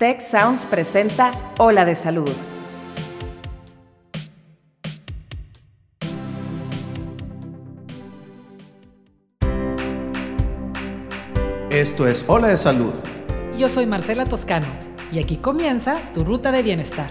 Tech Sounds presenta Ola de Salud. Esto es Ola de Salud. Yo soy Marcela Toscano y aquí comienza tu ruta de bienestar.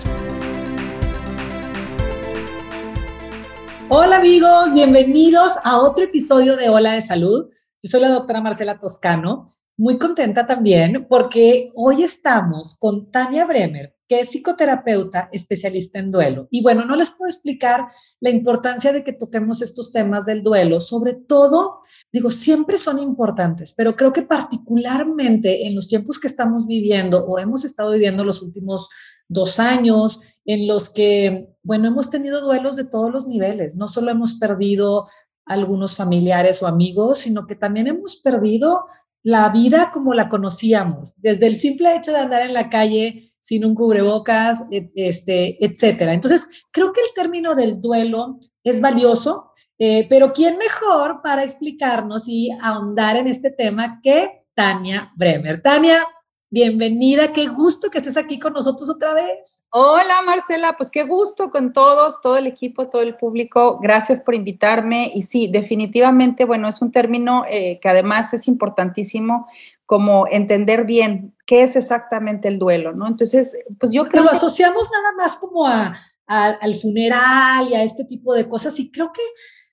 Hola amigos, bienvenidos a otro episodio de Ola de Salud. Yo soy la doctora Marcela Toscano muy contenta también porque hoy estamos con Tania Bremer, que es psicoterapeuta especialista en duelo. Y bueno, no les puedo explicar la importancia de que toquemos estos temas del duelo, sobre todo, digo, siempre son importantes, pero creo que particularmente en los tiempos que estamos viviendo o hemos estado viviendo los últimos dos años, en los que, bueno, hemos tenido duelos de todos los niveles, no solo hemos perdido algunos familiares o amigos, sino que también hemos perdido la vida como la conocíamos, desde el simple hecho de andar en la calle sin un cubrebocas, este, etcétera. Entonces, creo que el término del duelo es valioso, eh, pero ¿quién mejor para explicarnos y ahondar en este tema que Tania Bremer? Tania, Bienvenida, qué gusto que estés aquí con nosotros otra vez. Hola Marcela, pues qué gusto con todos, todo el equipo, todo el público. Gracias por invitarme. Y sí, definitivamente, bueno, es un término eh, que además es importantísimo como entender bien qué es exactamente el duelo, ¿no? Entonces, pues yo creo que... lo asociamos nada más como a, al funeral y a este tipo de cosas y creo que,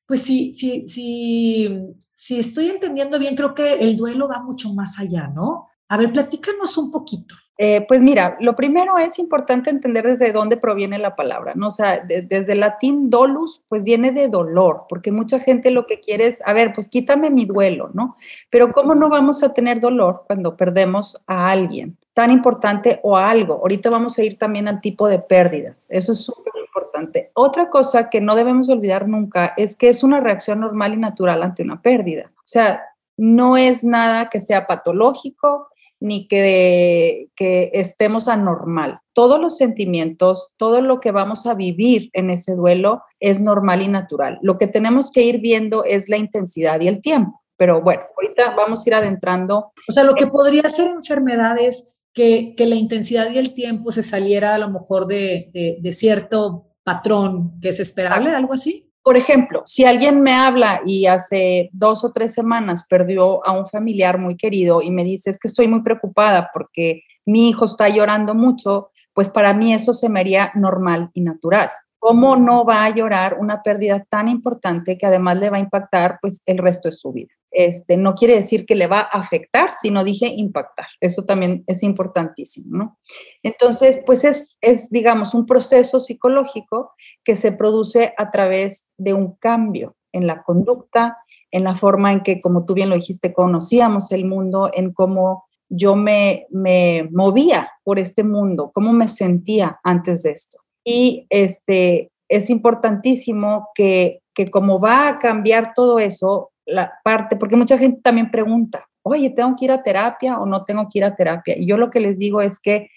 pues sí, sí, sí, si estoy entendiendo bien, creo que el duelo va mucho más allá, ¿no? A ver, platícanos un poquito. Eh, pues mira, lo primero es importante entender desde dónde proviene la palabra, ¿no? O sea, desde el latín dolus, pues viene de dolor, porque mucha gente lo que quiere es, a ver, pues quítame mi duelo, ¿no? Pero ¿cómo no vamos a tener dolor cuando perdemos a alguien tan importante o a algo? Ahorita vamos a ir también al tipo de pérdidas, eso es súper importante. Otra cosa que no debemos olvidar nunca es que es una reacción normal y natural ante una pérdida. O sea, no es nada que sea patológico, ni que, que estemos anormal. Todos los sentimientos, todo lo que vamos a vivir en ese duelo es normal y natural. Lo que tenemos que ir viendo es la intensidad y el tiempo. Pero bueno, ahorita vamos a ir adentrando. O sea, lo que podría ser enfermedades que, que la intensidad y el tiempo se saliera a lo mejor de, de, de cierto patrón que es esperable, algo así. Por ejemplo, si alguien me habla y hace dos o tres semanas perdió a un familiar muy querido y me dice, es que estoy muy preocupada porque mi hijo está llorando mucho, pues para mí eso se me haría normal y natural. ¿Cómo no va a llorar una pérdida tan importante que además le va a impactar pues el resto de su vida? Este, no quiere decir que le va a afectar, sino dije impactar. Eso también es importantísimo, ¿no? Entonces, pues es, es, digamos, un proceso psicológico que se produce a través de un cambio en la conducta, en la forma en que, como tú bien lo dijiste, conocíamos el mundo, en cómo yo me, me movía por este mundo, cómo me sentía antes de esto. Y este, es importantísimo que, que como va a cambiar todo eso, la parte, porque mucha gente también pregunta, oye, ¿tengo que ir a terapia o no tengo que ir a terapia? Y yo lo que les digo es que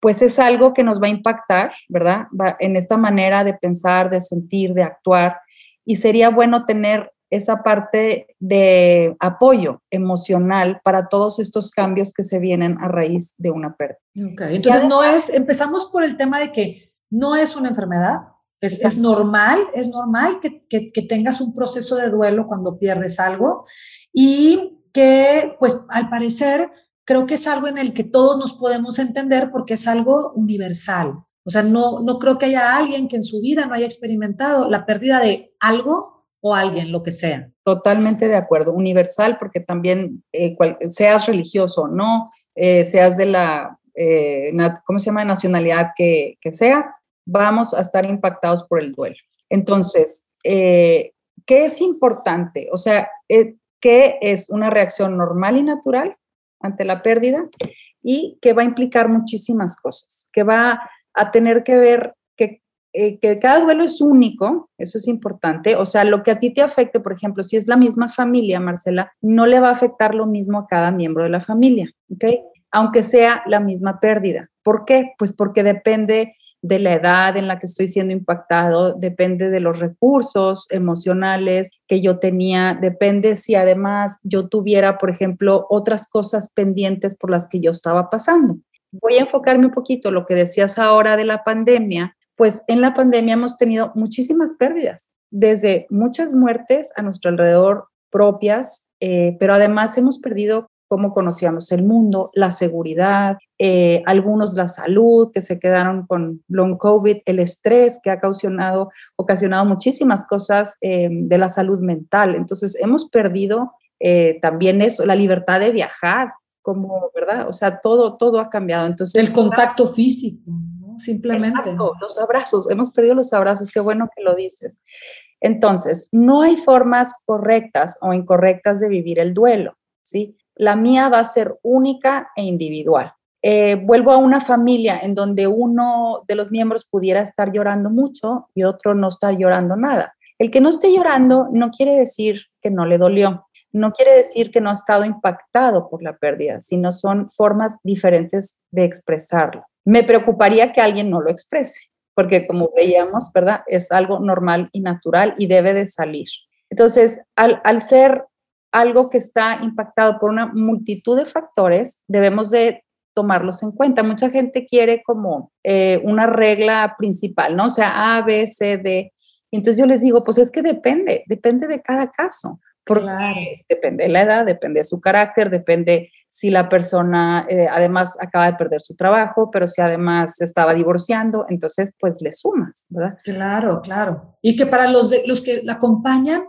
pues es algo que nos va a impactar, ¿verdad? Va en esta manera de pensar, de sentir, de actuar. Y sería bueno tener esa parte de apoyo emocional para todos estos cambios que se vienen a raíz de una pérdida. Okay. Entonces, no es, empezamos por el tema de que no es una enfermedad, es, es normal, es normal que, que, que, tengas un proceso de duelo cuando pierdes algo y que, pues, al parecer, creo que es algo en el que todos nos podemos entender porque es algo universal. O sea, no, no creo que haya alguien que en su vida no haya experimentado la pérdida de algo o alguien, lo que sea. Totalmente de acuerdo, universal porque también, eh, cual, seas religioso o no, eh, seas de la, eh, ¿cómo se llama?, nacionalidad que, que sea, vamos a estar impactados por el duelo. Entonces, eh, ¿qué es importante? O sea, eh, ¿qué es una reacción normal y natural ante la pérdida? Y que va a implicar muchísimas cosas, que va a tener que ver que, eh, que cada duelo es único, eso es importante. O sea, lo que a ti te afecte, por ejemplo, si es la misma familia, Marcela, no le va a afectar lo mismo a cada miembro de la familia, ¿ok? Aunque sea la misma pérdida. ¿Por qué? Pues porque depende de la edad en la que estoy siendo impactado, depende de los recursos emocionales que yo tenía, depende si además yo tuviera, por ejemplo, otras cosas pendientes por las que yo estaba pasando. voy a enfocarme un poquito lo que decías ahora de la pandemia, pues en la pandemia hemos tenido muchísimas pérdidas, desde muchas muertes a nuestro alrededor propias, eh, pero además hemos perdido cómo conocíamos el mundo, la seguridad, eh, algunos la salud, que se quedaron con long COVID, el estrés que ha ocasionado, ocasionado muchísimas cosas eh, de la salud mental. Entonces, hemos perdido también eso, la libertad de viajar, como, ¿verdad? O sea, todo, todo ha cambiado. Entonces, el contacto físico, ¿no? Simplemente. Exacto, los abrazos, hemos perdido los abrazos, qué bueno que lo dices. Entonces, no hay formas correctas o incorrectas de vivir el duelo, ¿sí? La mía va a ser única e individual. Eh, vuelvo a una familia en donde uno de los miembros pudiera estar llorando mucho y otro no estar llorando nada. El que no esté llorando no quiere decir que no le dolió, no quiere decir que no ha estado impactado por la pérdida, sino son formas diferentes de expresarlo. Me preocuparía que alguien no lo exprese, porque como veíamos, ¿verdad? Es algo normal y natural y debe de salir. Entonces, al, ser algo que está impactado por una multitud de factores, debemos de tomarlos en cuenta. Mucha gente quiere como eh, una regla principal, ¿no? O sea, A, B, C, D. Entonces yo les digo, pues es que depende, depende de cada caso. Porque depende de la edad, depende de su carácter, depende si la persona eh, además acaba de perder su trabajo, pero si además estaba divorciando, entonces pues le sumas, ¿verdad? Claro, claro. Y que para los, de, los que la acompañan,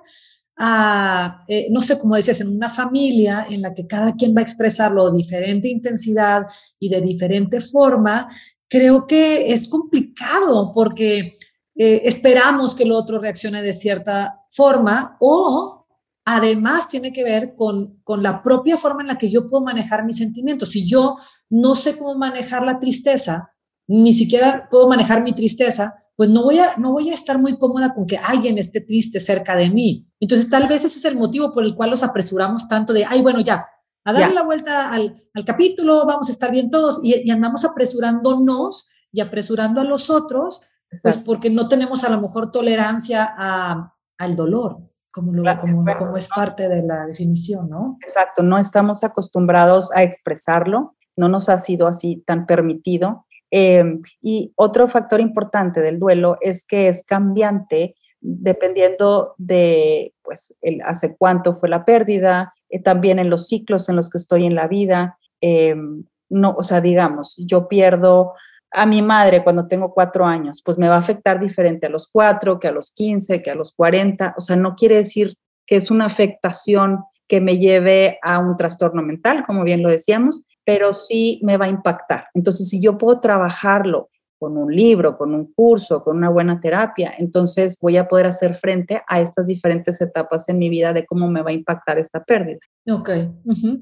a, eh, no sé cómo decías, en una familia en la que cada quien va a expresarlo de diferente intensidad y de diferente forma, creo que es complicado porque eh, esperamos que el otro reaccione de cierta forma o además tiene que ver con, la propia forma en la que yo puedo manejar mis sentimientos. Si yo no sé cómo manejar la tristeza, ni siquiera puedo manejar mi tristeza, pues no voy a, no voy a estar muy cómoda con que alguien esté triste cerca de mí. Entonces, tal vez ese es el motivo por el cual los apresuramos tanto de, ay, bueno, ya, a darle la vuelta al, capítulo, vamos a estar bien todos, y, andamos apresurándonos y apresurando a los otros, pues porque no tenemos a lo mejor tolerancia al dolor como, como, es parte de la definición, ¿no? Exacto, no estamos acostumbrados a expresarlo, no nos ha sido así tan permitido. Em, y otro factor importante del duelo es que es cambiante dependiendo de, pues, el, hace cuánto fue la pérdida, eh, también en los ciclos en los que estoy en la vida. Em, no, o sea, digamos, yo pierdo a mi madre cuando tengo cuatro años, pues me va a afectar diferente a los cuatro, que a los quince, que a los cuarenta. O sea, no quiere decir que es una afectación que me lleve a un trastorno mental, como bien lo decíamos, pero sí me va a impactar. Entonces, si yo puedo trabajarlo con un libro, con un curso, con una buena terapia, entonces voy a poder hacer frente a estas diferentes etapas en mi vida de cómo me va a impactar esta pérdida. Ok,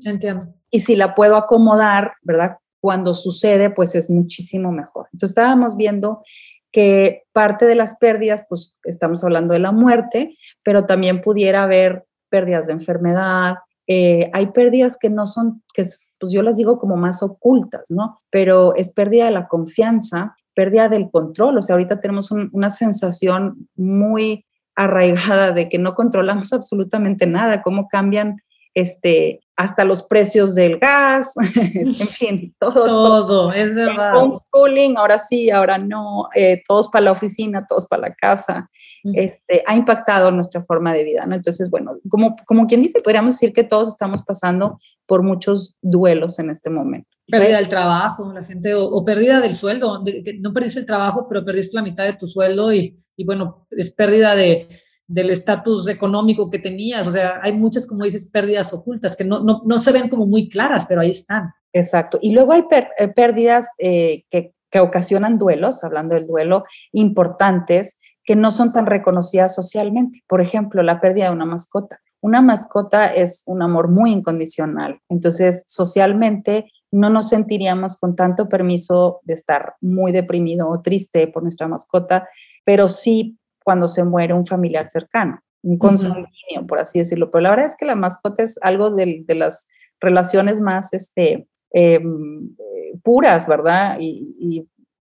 entiendo. Y si la puedo acomodar, ¿verdad? cuando sucede, pues es muchísimo mejor. Entonces estábamos viendo que parte de las pérdidas, pues estamos hablando de la muerte, pero también pudiera haber pérdidas de enfermedad. Eh, hay pérdidas que no son, que pues yo las digo como más ocultas, ¿no? Pero es pérdida de la confianza, pérdida del control. O sea, ahorita tenemos una sensación muy arraigada de que no controlamos absolutamente nada, cómo cambian este, hasta los precios del gas, en fin, todo. Todo, es verdad. Homeschooling, ahora sí, ahora no, eh, todos para la oficina, todos para la casa, este, ha impactado nuestra forma de vida, ¿no? Entonces, bueno, como, como quien dice, podríamos decir que todos estamos pasando por muchos duelos en este momento. Pérdida del trabajo, la gente, o, pérdida del sueldo, no perdiste el trabajo, pero perdiste la mitad de tu sueldo y, y bueno, es pérdida de del estatus económico que tenías. O sea, hay muchas, como dices, pérdidas ocultas que no, no, no se ven como muy claras, pero ahí están. Exacto. Y luego hay eh, pérdidas eh, que, que ocasionan duelos, hablando del duelo, importantes, que no son tan reconocidas socialmente. Por ejemplo, la pérdida de una mascota. Una mascota es un amor muy incondicional. Entonces, socialmente no nos sentiríamos con tanto permiso de estar muy deprimido o triste por nuestra mascota, pero sí cuando se muere un familiar cercano, un consanguíneo, por así decirlo. Pero la verdad es que la mascota es algo de, las relaciones más este, em, eh, puras, ¿verdad? Y,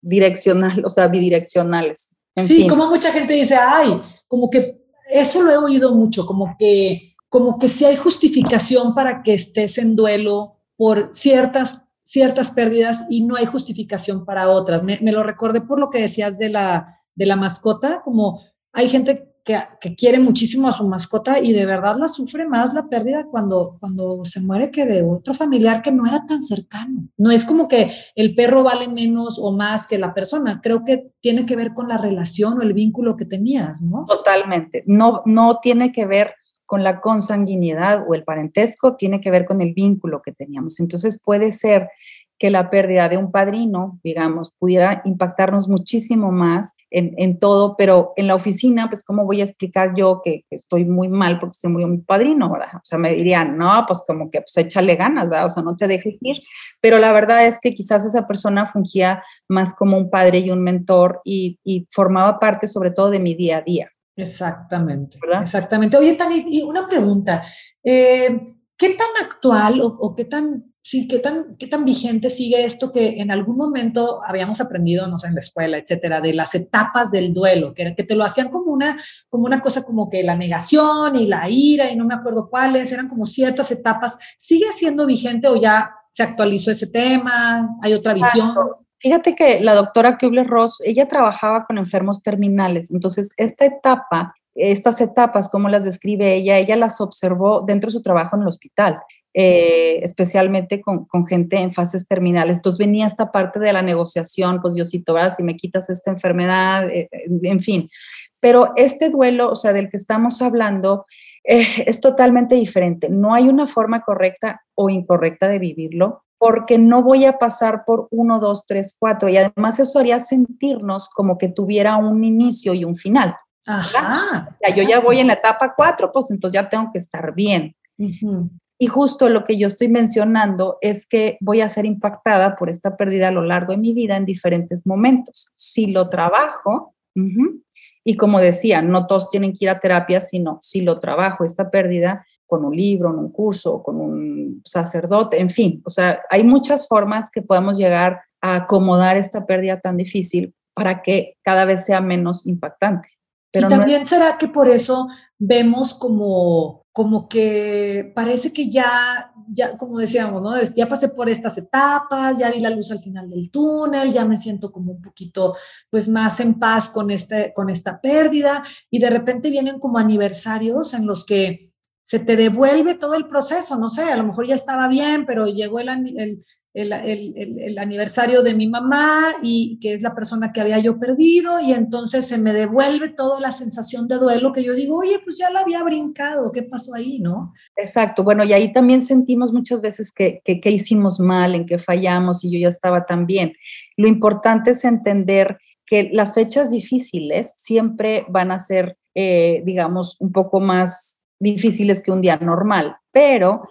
direccional, o sea, bidireccionales. Sí, como mucha gente dice, ay, como que eso lo he oído mucho, como que, como que si hay justificación para que estés en duelo por ciertas ciertas pérdidas y no hay justificación para otras. Me, me lo recordé por lo que decías de la, de la mascota, como hay gente que, quiere muchísimo a su mascota y de verdad la sufre más la pérdida cuando, cuando se muere que de otro familiar que no era tan cercano. No es como que el perro vale menos o más que la persona, creo que tiene que ver con la relación o el vínculo que tenías, ¿no? Totalmente, no, no tiene que ver con la consanguinidad o el parentesco, tiene que ver con el vínculo que teníamos. Entonces puede ser que la pérdida de un padrino, digamos, pudiera impactarnos muchísimo más en, todo, pero en la oficina, pues, ¿cómo voy a explicar yo que, estoy muy mal porque se murió mi padrino, ¿verdad? O sea, me dirían, no, pues como que, pues, échale ganas, ¿verdad? O sea, no te dejes ir, pero la verdad es que quizás esa persona fungía más como un padre y un mentor y, formaba parte sobre todo de mi día a día. Exactamente, ¿verdad? Exactamente. Oye, Tani, y una pregunta, eh, ¿qué tan actual o qué tan sí, ¿qué tan, qué tan vigente sigue esto que en algún momento habíamos aprendido, no sé, en la escuela, etcétera, de las etapas del duelo, que, que te lo hacían como una, como una cosa como que la negación y la ira y no me acuerdo cuáles, eran como ciertas etapas. ¿Sigue siendo vigente o ya se actualizó ese tema? ¿Hay otra visión? Fíjate que la doctora Kubler-Ross, ella trabajaba con enfermos terminales, entonces esta etapa estas etapas, como las describe ella, ella las observó dentro de su trabajo en el hospital. Eh, especialmente con, gente en fases terminales. Entonces venía esta parte de la negociación, pues Diosito, ¿verdad? Si me quitas esta enfermedad, eh, eh, en fin. Pero este duelo, o sea, del que estamos hablando, es totalmente diferente. No hay una forma correcta o incorrecta de vivirlo porque no voy a pasar por uno, dos, tres, cuatro. Y además eso haría sentirnos como que tuviera un inicio y un final. Ajá. yo ya voy en la etapa cuatro, pues entonces ya tengo que estar bien. Y justo lo que yo estoy mencionando es que voy a ser impactada por esta pérdida a lo largo de mi vida en diferentes momentos. Si lo trabajo, y como decía, no todos tienen que ir a terapia, sino si lo trabajo, esta pérdida, con un libro, en un curso, con un sacerdote, en fin, o sea, hay muchas formas que podemos llegar a acomodar esta pérdida tan difícil para que cada vez sea menos impactante. Pero y también será que por eso vemos como como que parece que ya, ya, como decíamos, ¿no? Ya pasé por estas etapas, ya vi la luz al final del túnel, ya me siento como un poquito, pues, más en paz con, este, con esta pérdida, y de repente vienen como aniversarios en los que se te devuelve todo el proceso, no sé, a lo mejor ya estaba bien, pero llegó el, el, el, aniversario de mi mamá y que es la persona que había yo perdido y entonces se me devuelve toda la sensación de duelo que yo digo, oye, pues ya la había brincado, ¿qué pasó ahí, no? Exacto, bueno, y ahí también sentimos muchas veces que, que, hicimos mal, en que fallamos y yo ya estaba tan bien. Lo importante es entender que las fechas difíciles siempre van a ser, eh, digamos, un poco más difíciles que un día normal, pero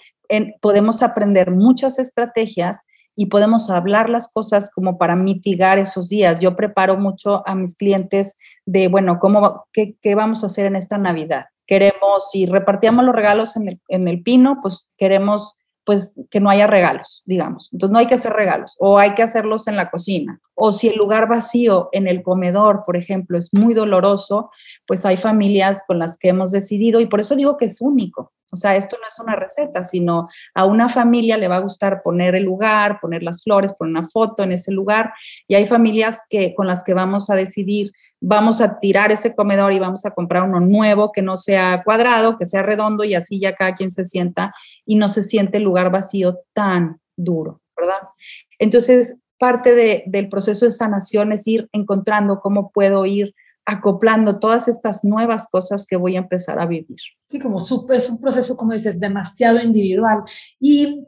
podemos aprender muchas estrategias y podemos hablar las cosas como para mitigar esos días. Yo preparo mucho a mis clientes de, bueno, ¿cómo, qué, qué vamos a hacer en esta Navidad? Queremos, si repartíamos los regalos en el, en el pino, pues queremos pues que no haya regalos, digamos. Entonces no hay que hacer regalos o hay que hacerlos en la cocina. O si el lugar vacío en el comedor, por ejemplo, es muy doloroso, pues hay familias con las que hemos decidido y por eso digo que es único. O sea, esto no es una receta, sino a una familia le va a gustar poner el lugar, poner las flores, poner una foto en ese lugar y hay familias que con las que vamos a decidir vamos a tirar ese comedor y vamos a comprar uno nuevo que no sea cuadrado, que sea redondo y así ya cada quien se sienta y no se siente el lugar vacío tan duro, ¿verdad? Entonces, parte del proceso de sanación es ir encontrando cómo puedo ir acoplando todas estas nuevas cosas que voy a empezar a vivir. Sí, como es un proceso, como dices, demasiado individual. Y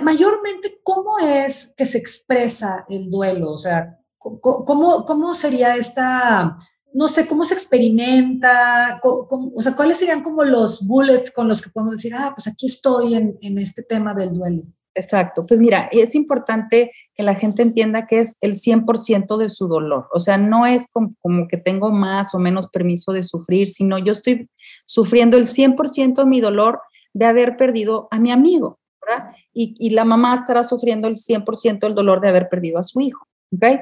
mayormente, ¿cómo es que se expresa el duelo? O sea, ¿Cómo, cómo sería esta, no sé, cómo se experimenta? o sea, ¿cuáles serían como los bullets con los que podemos decir, ah, pues aquí estoy en, en este tema del duelo? Exacto. Pues mira, es importante que la gente entienda que es el 100% de su dolor. O sea, no es como, que tengo más o menos permiso de sufrir, sino yo estoy sufriendo el 100% de mi dolor de haber perdido a mi amigo, ¿verdad? Y, y la mamá estará sufriendo el 100% del dolor de haber perdido a su hijo. ¿ok?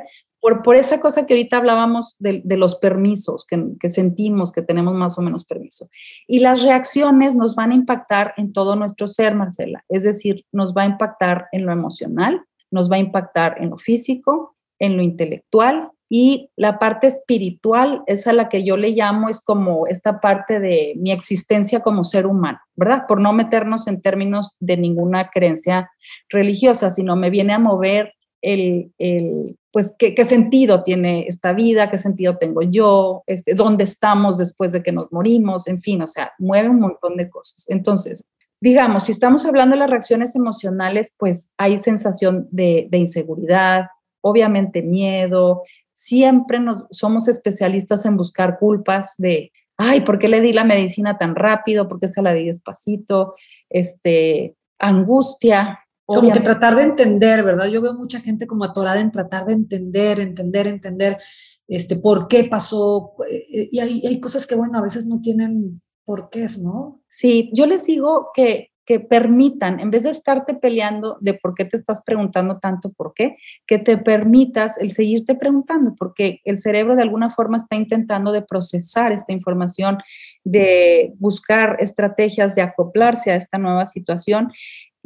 Por, esa cosa que ahorita hablábamos de, los permisos, que, sentimos que tenemos más o menos permiso. Y las reacciones nos van a impactar en todo nuestro ser, Marcela. Es decir, nos va a impactar en lo emocional, nos va a impactar en lo físico, en lo intelectual y la parte espiritual es a la que yo le llamo, es como esta parte de mi existencia como ser humano, ¿verdad? Por no meternos en términos de ninguna creencia religiosa, sino me viene a mover el, el pues, ¿qué, ¿qué, sentido tiene esta vida, qué sentido tengo yo, este, dónde estamos después de que nos morimos, en fin, o sea, mueve un montón de cosas. Entonces, digamos, si estamos hablando de las reacciones emocionales, pues hay sensación de, de inseguridad, obviamente miedo, siempre nos, somos especialistas en buscar culpas de, ay, ¿por qué le di la medicina tan rápido? ¿Por qué se la di despacito? Este, angustia. Como que tratar de entender, ¿verdad? Yo veo mucha gente como atorada en tratar de entender, entender, entender, este, por qué pasó. Eh, y hay, hay cosas que, bueno, a veces no tienen por qué, ¿no? Sí, yo les digo que que permitan, en vez de estarte peleando de por qué te estás preguntando tanto por qué, que te permitas el seguirte preguntando, porque el cerebro de alguna forma está intentando de procesar esta información, de buscar estrategias de acoplarse a esta nueva situación.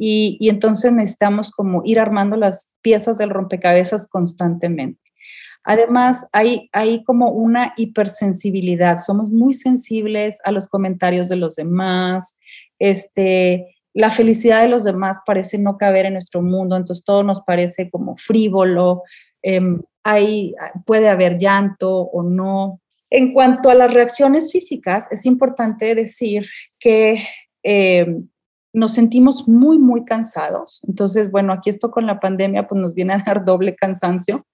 Y, entonces necesitamos como ir armando las piezas del rompecabezas constantemente. Además, hay, hay como una hipersensibilidad, somos muy sensibles a los comentarios de los demás, este, la felicidad de los demás parece no caber en nuestro mundo, entonces todo nos parece como frívolo, em, hay, puede haber llanto o no. En cuanto a las reacciones físicas, es importante decir que em, nos sentimos muy, muy cansados. Entonces, bueno, aquí esto con la pandemia pues nos viene a dar doble cansancio.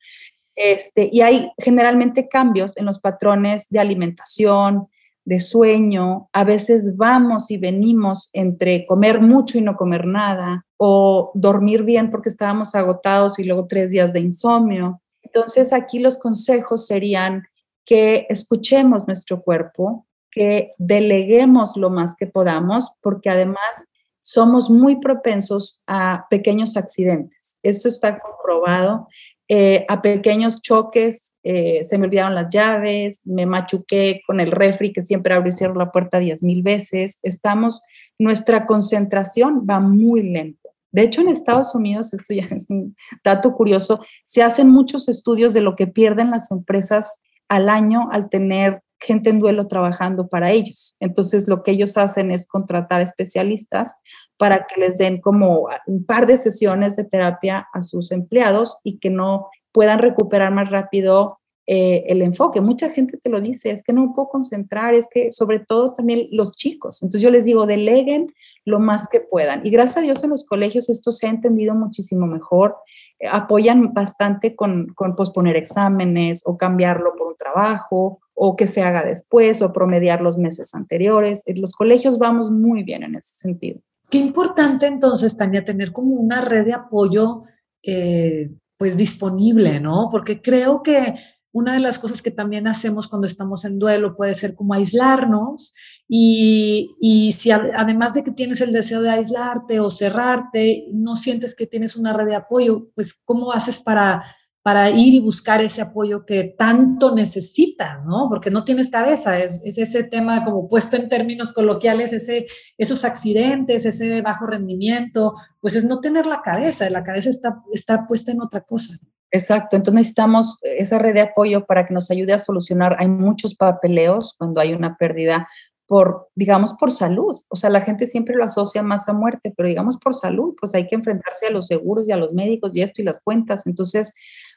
Este, y hay generalmente cambios en los patrones de alimentación, de sueño, a veces vamos y venimos entre comer mucho y no comer nada, o dormir bien porque estábamos agotados y luego tres días de insomnio. Entonces aquí los consejos serían que escuchemos nuestro cuerpo, que deleguemos lo más que podamos, porque además somos muy propensos a pequeños accidentes. Esto está comprobado eh, a pequeños choques, eh, se me olvidaron las llaves, me machuqué con el refri que siempre abro y cierro la puerta diez mil veces. Estamos, nuestra concentración va muy lento. De hecho, en Estados Unidos, esto ya es un dato curioso, se hacen muchos estudios de lo que pierden las empresas al año al tener gente en duelo trabajando para ellos. Entonces, lo que ellos hacen es contratar especialistas para que les den como un par de sesiones de terapia a sus empleados y que no puedan recuperar más rápido eh, el enfoque. Mucha gente te lo dice, es que no puedo concentrar, es que sobre todo también los chicos. Entonces yo les digo, deleguen lo más que puedan. Y gracias a Dios en los colegios esto se ha entendido muchísimo mejor. Eh, apoyan bastante con, con posponer exámenes o cambiarlo por un trabajo o que se haga después o promediar los meses anteriores. En los colegios vamos muy bien en ese sentido. Qué importante entonces, Tania, tener como una red de apoyo eh, pues disponible, ¿no? Porque creo que una de las cosas que también hacemos cuando estamos en duelo puede ser como aislarnos y, y si además de que tienes el deseo de aislarte o cerrarte, no sientes que tienes una red de apoyo, pues ¿cómo haces para para ir y buscar ese apoyo que tanto necesitas, ¿no? Porque no tienes cabeza, es, ese tema como puesto en términos coloquiales, ese, esos accidentes, ese bajo rendimiento, pues es no tener la cabeza, la cabeza está, está puesta en otra cosa. Exacto, entonces necesitamos esa red de apoyo para que nos ayude a solucionar. Hay muchos papeleos cuando hay una pérdida por, digamos, por salud. O sea, la gente siempre lo asocia más a muerte, pero digamos por salud, pues hay que enfrentarse a los seguros y a los médicos y esto y las cuentas. Entonces,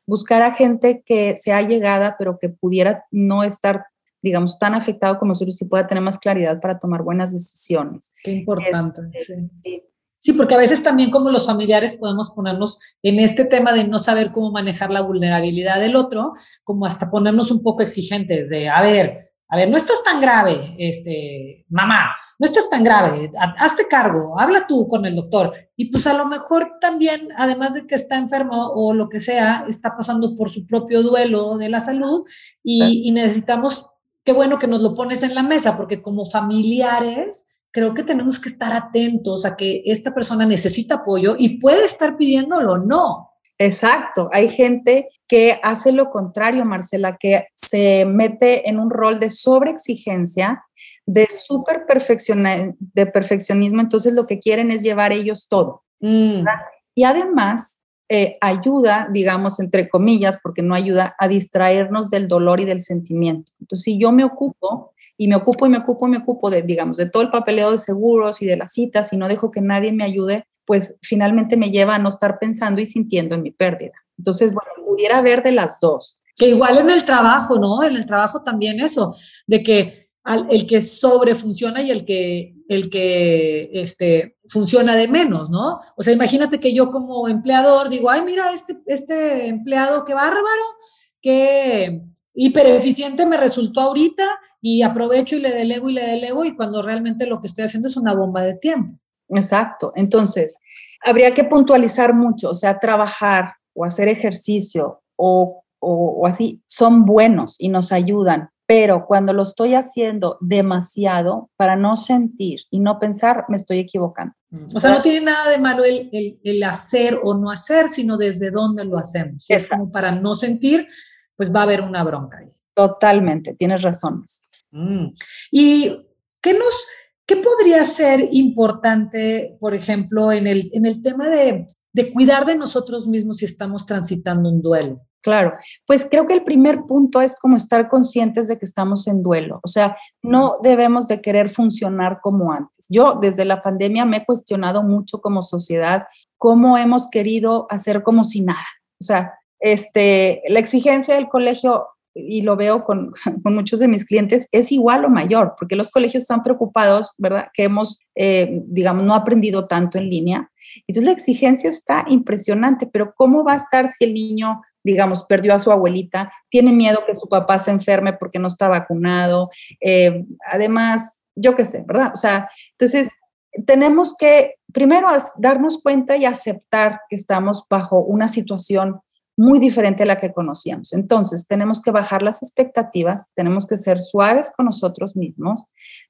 buscar a gente que sea llegada, pero que pudiera no estar, digamos, tan afectado como nosotros y pueda tener más claridad para tomar buenas decisiones. Qué importante. sí. sí. porque a veces también como los familiares podemos ponernos en este tema de no saber cómo manejar la vulnerabilidad del otro, como hasta ponernos un poco exigentes de, a ver, a ver, no estás tan grave, este, mamá, no estás tan grave, hazte cargo, habla tú con el doctor. Y pues a lo mejor también, además de que está enfermo o lo que sea, está pasando por su propio duelo de la salud y, y necesitamos, qué bueno que nos lo pones en la mesa, porque como familiares, creo que tenemos que estar atentos a que esta persona necesita apoyo y puede estar pidiéndolo, no, Exacto, hay gente que hace lo contrario, Marcela, que se mete en un rol de sobreexigencia, de súper de perfeccionismo, entonces lo que quieren es llevar ellos todo. Mm. Y además eh, ayuda, digamos, entre comillas, porque no ayuda a distraernos del dolor y del sentimiento. Entonces, si yo me ocupo y me ocupo y me ocupo y me ocupo de, digamos, de todo el papeleo de seguros y de las citas y no dejo que nadie me ayude, pues finalmente me lleva a no estar pensando y sintiendo en mi pérdida. Entonces, bueno, pudiera haber de las dos. Que igual en el trabajo, ¿no? En el trabajo también eso, de que el que sobre funciona y el que, el que este, funciona de menos, ¿no? O sea, imagínate que yo como empleador digo, ay, mira, este, este empleado, qué bárbaro, qué hipereficiente me resultó ahorita y aprovecho y le delego y le delego y cuando realmente lo que estoy haciendo es una bomba de tiempo. Exacto. Entonces, habría que puntualizar mucho, o sea, trabajar o hacer ejercicio o, o, así son buenos y nos ayudan, pero cuando lo estoy haciendo demasiado para no sentir y no pensar, me estoy equivocando. Mm. O sea, no tiene nada de malo el, el, hacer o no hacer, sino desde dónde lo hacemos. es como para no sentir, pues va a haber una bronca ahí. Totalmente, tienes razón. Mm. ¿Y qué nos, qué podría ser importante, por ejemplo, en el, en el tema de, de cuidar de nosotros mismos si estamos transitando un duelo? Claro, pues creo que el primer punto es como estar conscientes de que estamos en duelo, o sea, no debemos de querer funcionar como antes. Yo desde la pandemia me he cuestionado mucho como sociedad cómo hemos querido hacer como si nada. O sea, este, la exigencia del colegio, y lo veo con, muchos de mis clientes, es igual o mayor, porque los colegios están preocupados, ¿verdad? Que hemos, eh, digamos, no aprendido tanto en línea. Entonces la exigencia está impresionante, pero ¿cómo va a estar si el niño digamos, perdió a su abuelita, tiene miedo que su papá se enferme porque no está vacunado, eh, además, yo qué sé, ¿verdad? O sea, entonces tenemos que primero darnos cuenta y aceptar que estamos bajo una situación muy diferente a la que conocíamos. Entonces, tenemos que bajar las expectativas, tenemos que ser suaves con nosotros mismos,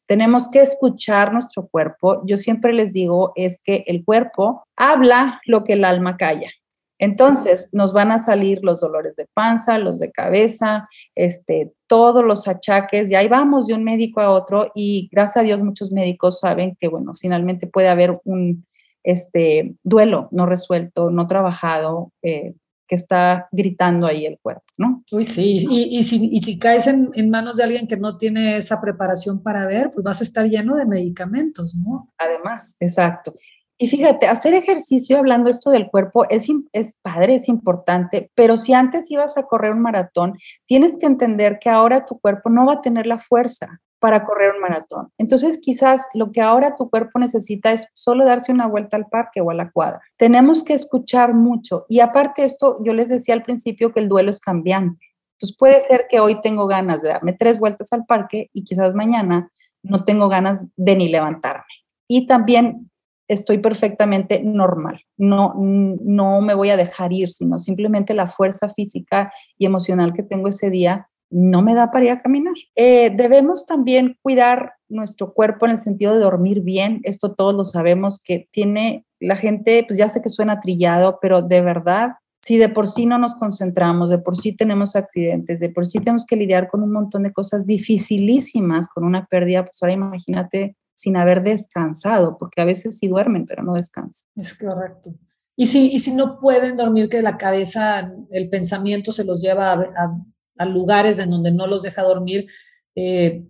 tenemos que escuchar nuestro cuerpo. Yo siempre les digo es que el cuerpo habla lo que el alma calla. Entonces, nos van a salir los dolores de panza, los de cabeza, este, todos los achaques, y ahí vamos de un médico a otro, y gracias a Dios muchos médicos saben que, bueno, finalmente puede haber un este, duelo no resuelto, no trabajado, eh, que está gritando ahí el cuerpo, ¿no? Uy, sí, y, si, caes en, en, manos de alguien que no tiene esa preparación para ver, pues vas a estar lleno de medicamentos, ¿no? Además, exacto. Y fíjate, hacer ejercicio, hablando esto del cuerpo, es, es padre, es importante, pero si antes ibas a correr un maratón, tienes que entender que ahora tu cuerpo no va a tener la fuerza para correr un maratón. Entonces, quizás lo que ahora tu cuerpo necesita es solo darse una vuelta al parque o a la cuadra. Tenemos que escuchar mucho. Y aparte esto, yo les decía al principio que el duelo es cambiante. Entonces, puede ser que hoy tengo ganas de darme tres vueltas al parque y quizás mañana no tengo ganas de ni levantarme. Y también estoy perfectamente normal. No, no me voy a dejar ir, sino simplemente la fuerza física y emocional que tengo ese día no me da para ir a caminar. Eh, debemos también cuidar nuestro cuerpo en el sentido de dormir bien. Esto todos lo sabemos que tiene la gente, pues ya sé que suena trillado, pero de verdad, si de por sí no nos concentramos, de por sí tenemos accidentes, de por sí tenemos que lidiar con un montón de cosas dificilísimas con una pérdida, pues ahora imagínate sin haber descansado, porque a veces sí duermen, pero no descansan. Es correcto. Y si, y si no pueden dormir, que la cabeza, el pensamiento se los lleva a, lugares en donde no los deja dormir, eh,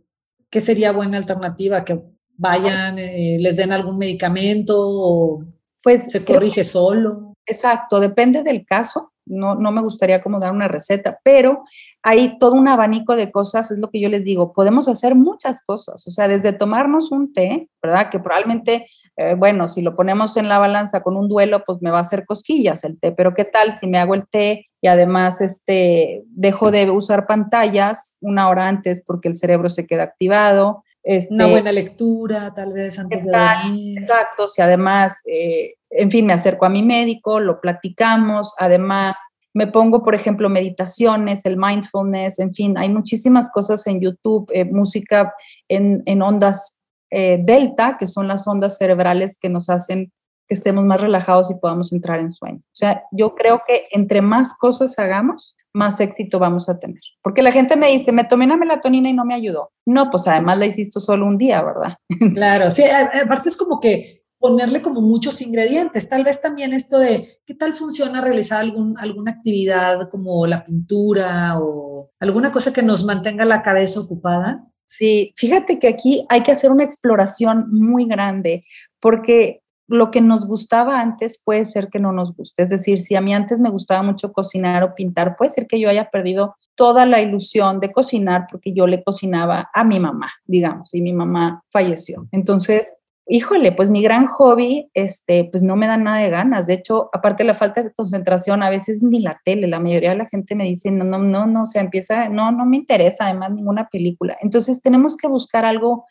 ¿qué sería buena alternativa? ¿Que vayan, eh, les den algún medicamento o pues, se corrige solo? Exacto, depende del caso no, no me gustaría como dar una receta, pero hay todo un abanico de cosas, es lo que yo les digo, podemos hacer muchas cosas, o sea, desde tomarnos un té, ¿verdad? Que probablemente, eh, bueno, si lo ponemos en la balanza con un duelo, pues me va a hacer cosquillas el té, pero ¿qué tal si me hago el té y además este, dejo de usar pantallas una hora antes porque el cerebro se queda activado? Este, una buena lectura, tal vez antes de dormir. Exacto, si además eh, en fin, me acerco a mi médico, lo platicamos, además me pongo, por ejemplo, meditaciones, el mindfulness, en fin, hay muchísimas cosas en YouTube, eh, música en, ondas eh, delta, que son las ondas cerebrales que nos hacen que estemos más relajados y podamos entrar en sueño. O sea, yo creo que entre más cosas hagamos, más éxito vamos a tener. Porque la gente me dice, me tomé una melatonina y no me ayudó. No, pues además la hiciste solo un día, ¿verdad? Claro, sí, aparte es como que ponerle como muchos ingredientes. Tal vez también esto de qué tal funciona realizar algún, alguna actividad como la pintura o alguna cosa que nos mantenga la cabeza ocupada. Sí, fíjate que aquí hay que hacer una exploración muy grande porque lo que nos gustaba antes puede ser que no nos guste. Es decir, si a mí antes me gustaba mucho cocinar o pintar, puede ser que yo haya perdido toda la ilusión de cocinar porque yo le cocinaba a mi mamá, digamos, y mi mamá falleció. Entonces, híjole, pues mi gran hobby, este, pues no me da nada de ganas. De hecho, aparte de la falta de concentración, a veces ni la tele, la mayoría de la gente me dice, no, no, no, no, se empieza, no, no me interesa además ninguna película. Entonces, tenemos que buscar algo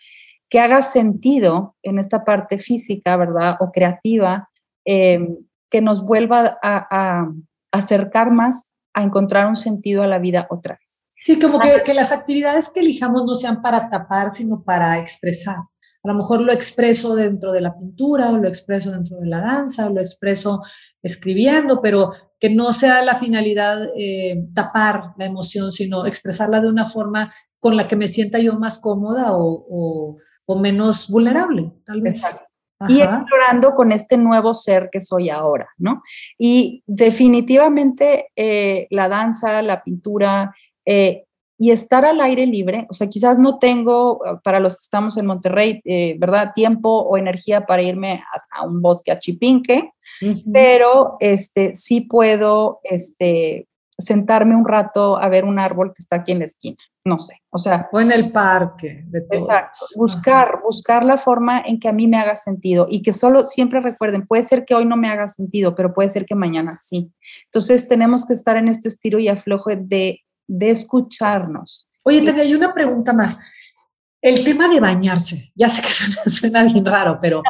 que haga sentido en esta parte física, ¿verdad? O creativa, em, que nos vuelva a, acercar más a encontrar un sentido a la vida otra vez. Sí, como que, que, las actividades que elijamos no sean para tapar, sino para expresar. A lo mejor lo expreso dentro de la pintura o lo expreso dentro de la danza o lo expreso escribiendo, pero que no sea la finalidad eh, tapar la emoción, sino expresarla de una forma con la que me sienta yo más cómoda o, o menos vulnerable, tal vez. Y explorando con este nuevo ser que soy ahora, ¿no? Y definitivamente eh, la danza, la pintura eh, y estar al aire libre, o sea, quizás no tengo, eh, para los que estamos en Monterrey, ¿verdad? Tiempo o energía para irme a, un bosque a Chipinque, pero este, sí puedo este, sentarme un rato a ver un árbol que está aquí en la esquina, no sé, o sea. O en el parque. De Exacto, buscar, buscar la forma en que a mí me haga sentido y que solo siempre recuerden, puede ser que hoy no me haga sentido, pero puede ser que mañana sí. Entonces tenemos que estar en este estilo y aflojo de, de escucharnos. Oye, te hay una pregunta más. El tema de bañarse, ya sé que suena, bien raro, pero,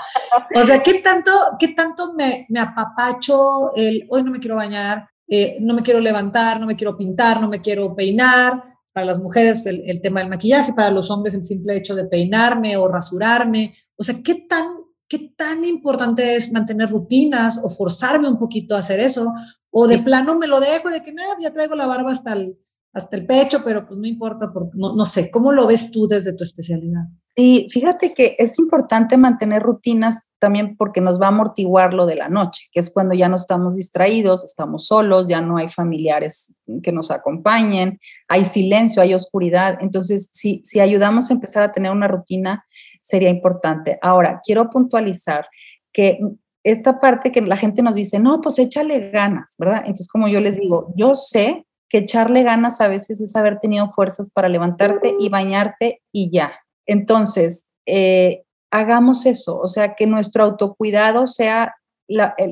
o sea, ¿qué tanto, qué tanto me, me apapacho el, hoy no me quiero bañar, eh, no me quiero levantar, no me quiero pintar, no me quiero peinar. Para las mujeres el, tema del maquillaje, para los hombres el simple hecho de peinarme o rasurarme. O sea, ¿qué tan, qué tan importante es mantener rutinas o forzarme un poquito a hacer eso? O de plano me lo dejo de que nada, ya traigo la barba hasta el, hasta el pecho, pero pues no importa, porque, no, no sé, ¿cómo lo ves tú desde tu especialidad? Y fíjate que es importante mantener rutinas también porque nos va a amortiguar lo de la noche, que es cuando ya no estamos distraídos, estamos solos, ya no hay familiares que nos acompañen, hay silencio, hay oscuridad. Entonces, si, si ayudamos a empezar a tener una rutina, sería importante. Ahora, quiero puntualizar que esta parte que la gente nos dice, no, pues échale ganas, ¿verdad? Entonces, como yo les digo, yo sé que echarle ganas a veces es haber tenido fuerzas para levantarte y bañarte y ya. Entonces, eh, hagamos eso, o sea, que nuestro autocuidado sea,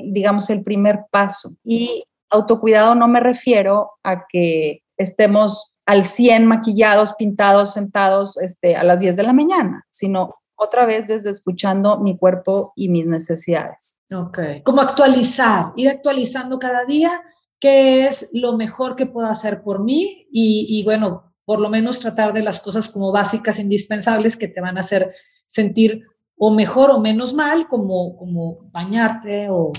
digamos, el primer paso. Y autocuidado no me refiero a que estemos al 100 maquillados, pintados, sentados este, a las 10 de la mañana, sino otra vez desde escuchando mi cuerpo y mis necesidades. Ok. Como actualizar, ir actualizando cada día qué es lo mejor que puedo hacer por mí y, y bueno, por lo menos tratar de las cosas como básicas, indispensables, que te van a hacer sentir o mejor o menos mal, como, como bañarte o,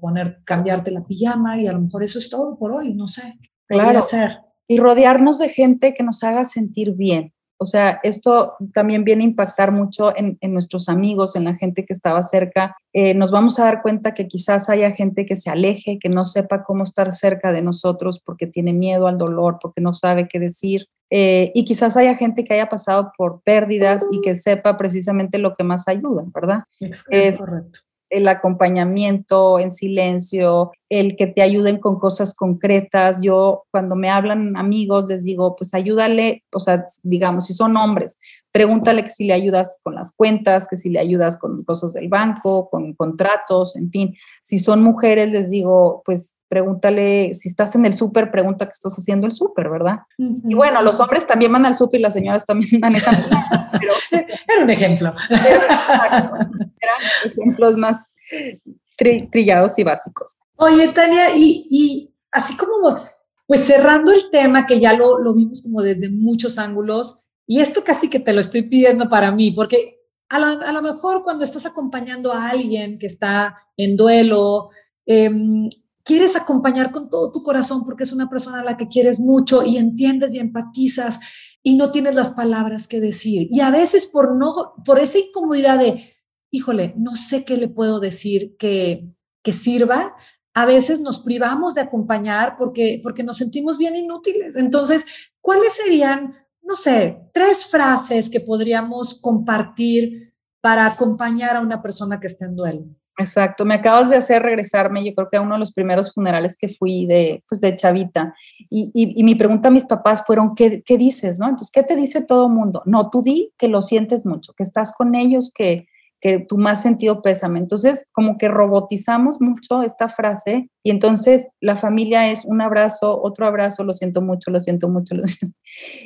poner, cambiarte la pijama y a lo mejor eso es todo por hoy, no sé. Claro. Hacer. Y rodearnos de gente que nos haga sentir bien. O sea, esto también viene a impactar mucho en, nuestros amigos, en la gente que estaba cerca. Eh, nos vamos a dar cuenta que quizás haya gente que se aleje, que no sepa cómo estar cerca de nosotros porque tiene miedo al dolor, porque no sabe qué decir. Eh, y quizás haya gente que haya pasado por pérdidas y que sepa precisamente lo que más ayuda, ¿verdad? Es, correcto. El acompañamiento en silencio, el que te ayuden con cosas concretas. Yo cuando me hablan amigos les digo, pues ayúdale, o sea, digamos, si son hombres, pregúntale que si le ayudas con las cuentas, que si le ayudas con cosas del banco, con contratos, en fin. Si son mujeres, les digo, pues pregúntale, si estás en el súper, pregunta qué estás haciendo el súper, ¿verdad? Y bueno, los hombres también van al súper y las señoras también manejan. pero, era un ejemplo. Eran ejemplos más trillados y básicos. Oye, Tania, y, y así como, pues cerrando el tema, que ya lo, lo vimos como desde muchos ángulos, y esto casi que te lo estoy pidiendo para mí, porque a lo, mejor cuando estás acompañando a alguien que está en duelo, em, quieres acompañar con todo tu corazón porque es una persona a la que quieres mucho y entiendes y empatizas y no tienes las palabras que decir. Y a veces por no por esa incomodidad de híjole, no sé qué le puedo decir que, que sirva, a veces nos privamos de acompañar porque, porque nos sentimos bien inútiles. Entonces, ¿cuáles serían, no sé, tres frases que podríamos compartir para acompañar a una persona que está en duelo? Exacto, me acabas de hacer regresarme, yo creo que a uno de los primeros funerales que fui de, pues de chavita. Y, y, mi pregunta a mis papás fueron, ¿qué, ¿qué, dices? ¿no? Entonces, ¿qué te dice todo mundo? No, tú di que lo sientes mucho, que estás con ellos, que, tu más sentido pésame. Entonces, como que robotizamos mucho esta frase y entonces la familia es un abrazo, otro abrazo, lo siento mucho, lo siento mucho, lo siento.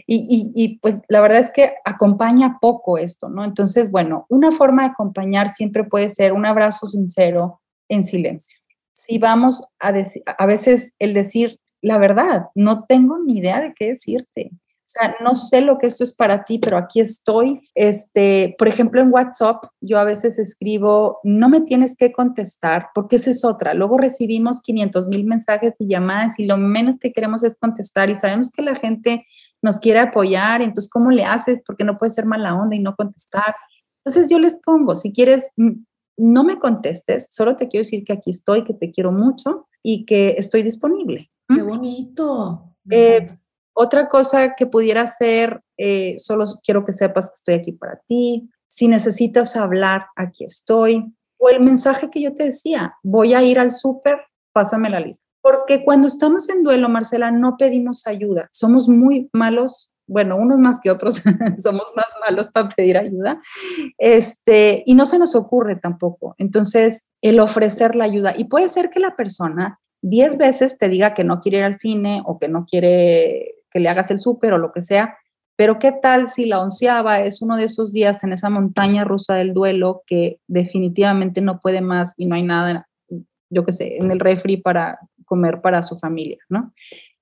Y, y, pues la verdad es que acompaña poco esto, ¿no? Entonces, bueno, una forma de acompañar siempre puede ser un abrazo sincero en silencio. Si vamos a decir, a veces el decir la verdad, no tengo ni idea de qué decirte sea, no sé lo que esto es para ti, pero aquí estoy. Este, por ejemplo, en WhatsApp yo a veces escribo, no me tienes que contestar, porque esa es otra. Luego recibimos 500 mil mensajes y llamadas y lo menos que queremos es contestar y sabemos que la gente nos quiere apoyar, entonces, ¿cómo le haces? Porque no puede ser mala onda y no contestar. Entonces yo les pongo, si quieres, no me contestes, solo te quiero decir que aquí estoy, que te quiero mucho y que estoy disponible. Qué bonito. Eh, otra cosa que pudiera ser, eh, solo quiero que sepas que estoy aquí para ti. Si necesitas hablar, aquí estoy. O el mensaje que yo te decía, voy a ir al súper, pásame la lista. Porque cuando estamos en duelo, Marcela, no pedimos ayuda. Somos muy malos, bueno, unos más que otros, somos más malos para pedir ayuda. Este, y no se nos ocurre tampoco. Entonces, el ofrecer la ayuda. Y puede ser que la persona diez veces te diga que no quiere ir al cine o que no quiere que le hagas el súper o lo que sea, pero ¿qué tal si la onceava es uno de esos días en esa montaña rusa del duelo que definitivamente no puede más y no hay nada, yo qué sé, en el refri para comer para su familia, ¿no?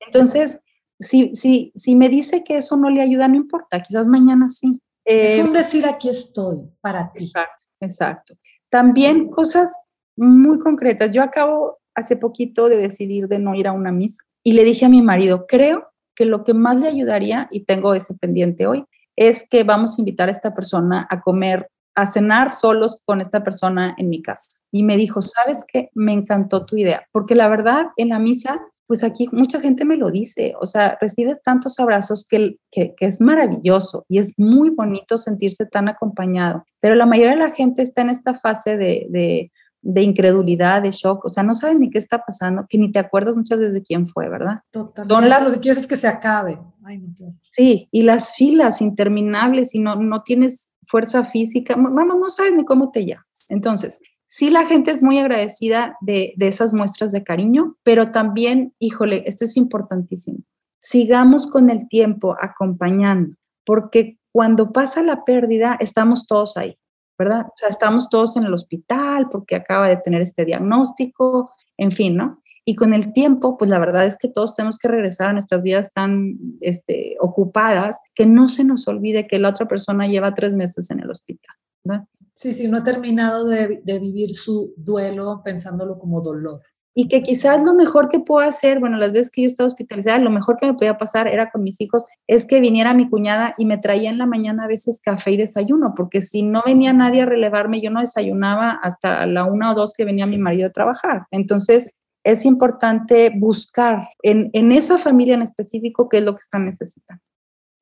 Entonces, si, si, si me dice que eso no le ayuda, no importa, quizás mañana sí. es un eh, decir, aquí estoy para ti. Exacto, exacto. También cosas muy concretas. Yo acabo hace poquito de decidir de no ir a una misa y le dije a mi marido, creo que lo que más le ayudaría, y tengo ese pendiente hoy, es que vamos a invitar a esta persona a comer, a cenar solos con esta persona en mi casa. Y me dijo, ¿sabes qué? Me encantó tu idea, porque la verdad en la misa, pues aquí mucha gente me lo dice, o sea, recibes tantos abrazos que, que, es maravilloso y es muy bonito sentirse tan acompañado, pero la mayoría de la gente está en esta fase de, de de incredulidad, de shock, o sea, no saben ni qué está pasando, que ni te acuerdas muchas veces de quién fue, ¿verdad? Totalmente. las... Lo que quieres es que se acabe. Ay, no, sí, y las filas interminables y no, no tienes fuerza física, vamos, no sabes ni cómo te llamas. Entonces, sí la gente es muy agradecida de, de esas muestras de cariño, pero también, híjole, esto es importantísimo, sigamos con el tiempo acompañando, porque cuando pasa la pérdida, estamos todos ahí. ¿Verdad? O sea, estamos todos en el hospital porque acaba de tener este diagnóstico, en fin, ¿no? Y con el tiempo, pues la verdad es que todos tenemos que regresar a nuestras vidas tan este, ocupadas que no se nos olvide que la otra persona lleva tres meses en el hospital. ¿verdad? Sí, sí, no ha terminado de, de vivir su duelo pensándolo como dolor y que quizás lo mejor que puedo hacer, bueno, las veces que yo estaba hospitalizada, lo mejor que me podía pasar era con mis hijos, es que viniera mi cuñada y me traía en la mañana a veces café y desayuno, porque si no venía nadie a relevarme, yo no desayunaba hasta la una o dos que venía mi marido a trabajar. Entonces, es importante buscar en, en esa familia en específico qué es lo que están necesitando.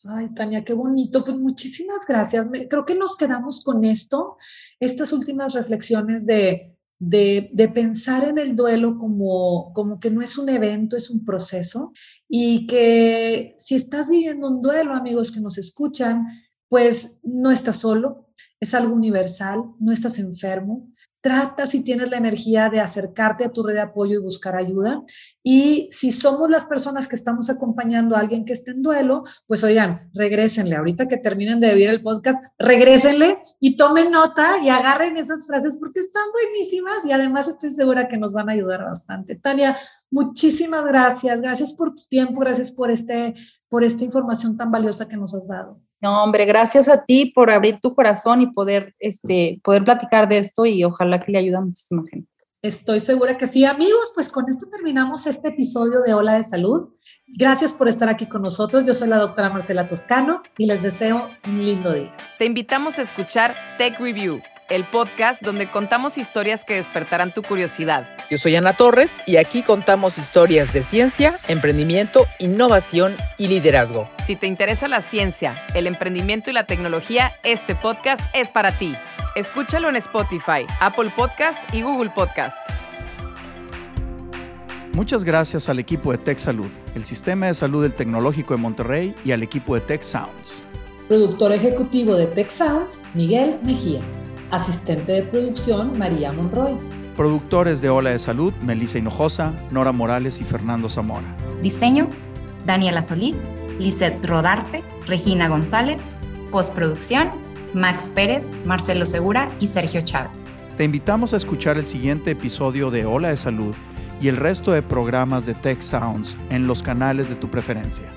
Ay, Tania, qué bonito. Pues muchísimas gracias. creo que nos quedamos con esto, estas últimas reflexiones de de, pensar en el duelo como, como que no es un evento, es un proceso y que si estás viviendo un duelo, amigos que nos escuchan, pues no estás solo, es algo universal, no estás enfermo, Trata si tienes la energía de acercarte a tu red de apoyo y buscar ayuda. Y si somos las personas que estamos acompañando a alguien que esté en duelo, pues oigan, regrésenle. Ahorita que terminen de vivir el podcast, regrésenle y tomen nota y agarren esas frases porque están buenísimas y además estoy segura que nos van a ayudar bastante. Tania, muchísimas gracias. Gracias por tu tiempo, gracias por, este, por esta información tan valiosa que nos has dado. No, hombre, gracias a ti por abrir tu corazón y poder, este, poder platicar de esto y ojalá que le ayude a muchísima gente. Estoy segura que sí. Amigos, pues con esto terminamos este episodio de Hola de Salud. Gracias por estar aquí con nosotros. Yo soy la doctora Marcela Toscano y les deseo un lindo día. Te invitamos a escuchar Tech Review el podcast donde contamos historias que despertarán tu curiosidad. Yo soy Ana Torres y aquí contamos historias de ciencia, emprendimiento, innovación y liderazgo. Si te interesa la ciencia, el emprendimiento y la tecnología, este podcast es para ti. Escúchalo en Spotify, Apple Podcast y Google Podcast. Muchas gracias al equipo de Tech Salud, el Sistema de Salud del Tecnológico de Monterrey y al equipo de Tech Sounds. Productor ejecutivo de Tech Sounds, Miguel Mejía. Asistente de producción, María Monroy. Productores de Ola de Salud, Melissa Hinojosa, Nora Morales y Fernando Zamora. Diseño, Daniela Solís, Lisette Rodarte, Regina González. Postproducción, Max Pérez, Marcelo Segura y Sergio Chávez. Te invitamos a escuchar el siguiente episodio de Ola de Salud y el resto de programas de Tech Sounds en los canales de tu preferencia.